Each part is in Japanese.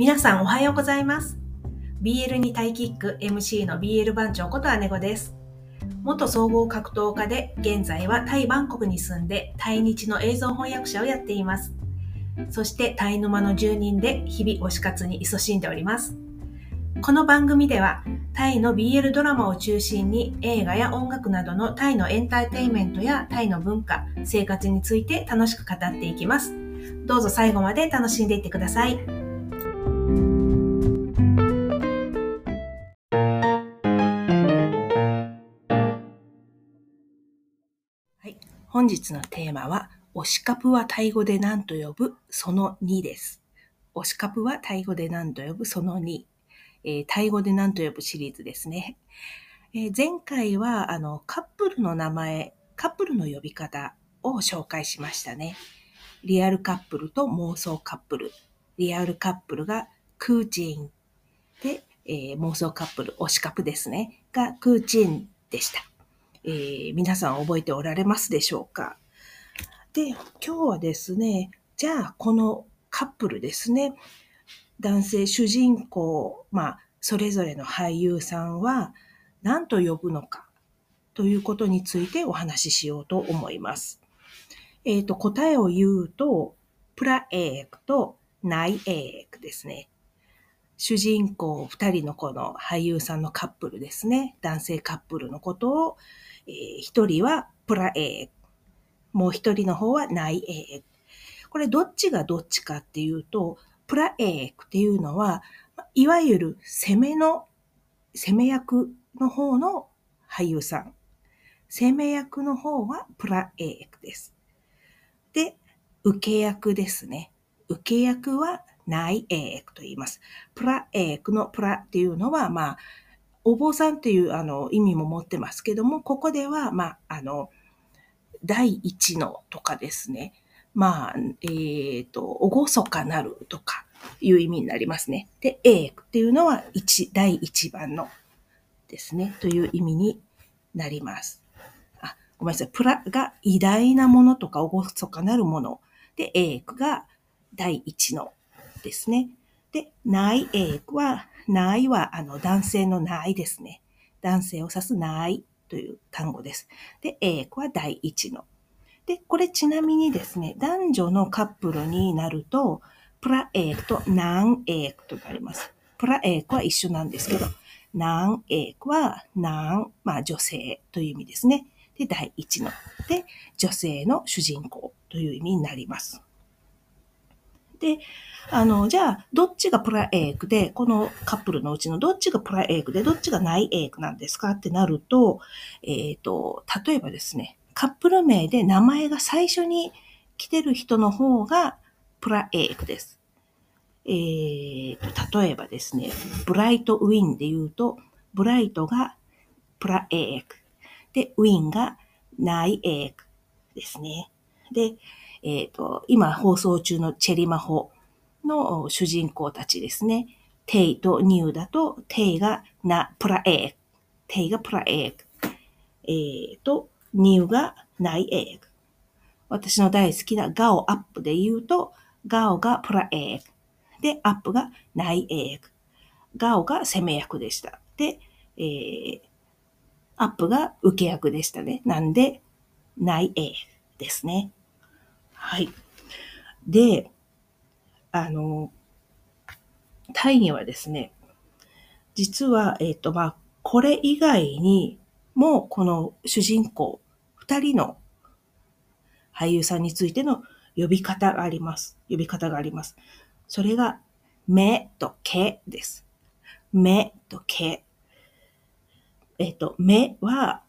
皆さんおはようございます。BL にタイキック MC の BL 番長こと姉子です。元総合格闘家で現在はタイバンコクに住んでタイ日の映像翻訳者をやっています。そしてタイ沼の住人で日々推し活に勤しんでおります。この番組ではタイの BL ドラマを中心に映画や音楽などのタイのエンターテインメントやタイの文化、生活について楽しく語っていきます。どうぞ最後まで楽しんでいってください。はい、本日のテーマは、推しカプはタイ語で何と呼ぶ？その2です。推しカプはタイ語で何と呼ぶ？その2。えータイ語で何と呼ぶシリーズですね。えー前回は、あの、カップルの名前、カップルの呼び方を紹介しましたね。リアルカップルと妄想カップル。リアルカップルがクーチンで、えー妄想カップル、推しカプですね。がクーチンでした。えー皆さん覚えておられますでしょうか？で、今日はですね、じゃあこのカップルですね、男性主人公、まあ、それぞれの俳優さんは何と呼ぶのか？ということについてお話ししようと思います。えっ、と、答えを言うと、プラエークとナイエークですね。主人公二人のこの俳優さんのカップルですね。男性カップルのことを、えー一人はプラエ、もう一人の方はナイエ。これどっちがどっちかっていうと、プラエっていうのは、いわゆる攻めの、攻め役の方の俳優さん。攻め役の方はプラエークです。で、受け役ですね。受け役はナイエークと言います。プラエークのプラっていうのは、まあ、お坊さんっていうあの意味も持ってますけども、ここでは、まあ、あの、第一のとかですね。まあ、えっ、と、おごそかなるとかいう意味になりますね。で、エークっていうのは一、第一番のですね、という意味になります。あ、ごめんなさい。プラが偉大なものとかおごそかなるもの。で、エークが第一のですね。で、ナイエーは、ナイはあの男性のナイですね。男性を指すナイという単語です。で、エーは第一の。で、これちなみにですね、男女のカップルになると、プラエークとナンエークとなります。プラエークは一緒なんですけど、ナンエークはナン、まあ女性という意味ですね。で、第一の。で、女性の主人公という意味になります。で、あの、じゃあ、どっちがプラエークで、このカップルのうちのどっちがプラエークで、どっちがナイエークなんですかってなると、えっ、と、例えばですね、カップル名で名前が最初に来てる人の方がプラエークです。えーと、例えばですね、ブライトウィンで言うと、ブライトがプラエーク。で、ウィンがナイエークですね。で、えっ、と、今放送中のチェリマホの主人公たちですね。テイとニューだと、テイがナ、プラエーク。テイがプラエーク。えっ、と、ニューがナイエーク。私の大好きなガオアップで言うと、ガオがプラエーク。で、アップがナイエーク。ガオが攻め役でした。で、えー、アップが受け役でしたね。なんで、ナイエークですね。はい。で、あの、タイにはですね、実は、えっ、と、まあ、これ以外にも、この主人公、二人の俳優さんについての呼び方があります。呼び方があります。それが、目と毛です。目と毛。えっ、と、目は、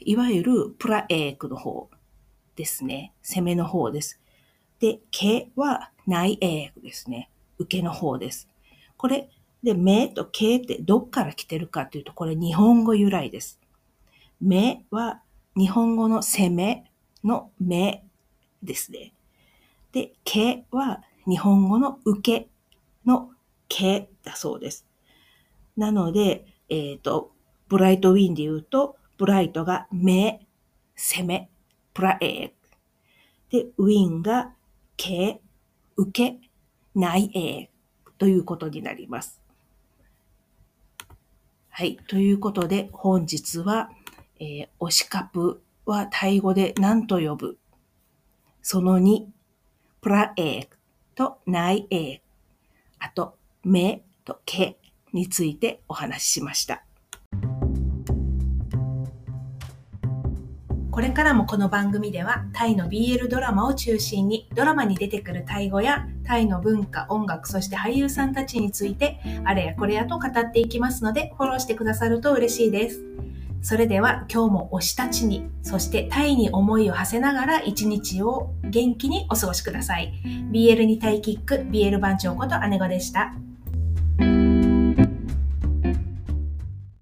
いわゆるプラエークの方ですね。攻めの方です。で、毛は内エークですね。受けの方です。これ、で、目と毛ってどっから来てるかというと、これ日本語由来です。目は日本語の攻めの目ですね。で、毛は日本語の受けの毛だそうです。なので、えっ、と、ブライトウィンで言うと、ブライトが目、攻め、プラエーク。で、ウィンが毛、受け、内エークということになります。はい。ということで、本日は、えー、推しカプはタイ語で何と呼ぶ？その2、プラエーとナイエーあと、目と毛についてお話ししました。これからもこの番組ではタイの BL ドラマを中心にドラマに出てくるタイ語やタイの文化、音楽、そして俳優さんたちについてあれやこれやと語っていきますのでフォローしてくださると嬉しいです。それでは今日も推したちに、そしてタイに思いを馳せながら一日を元気にお過ごしください。BL にタイキック、BL 番長こと姉子でした。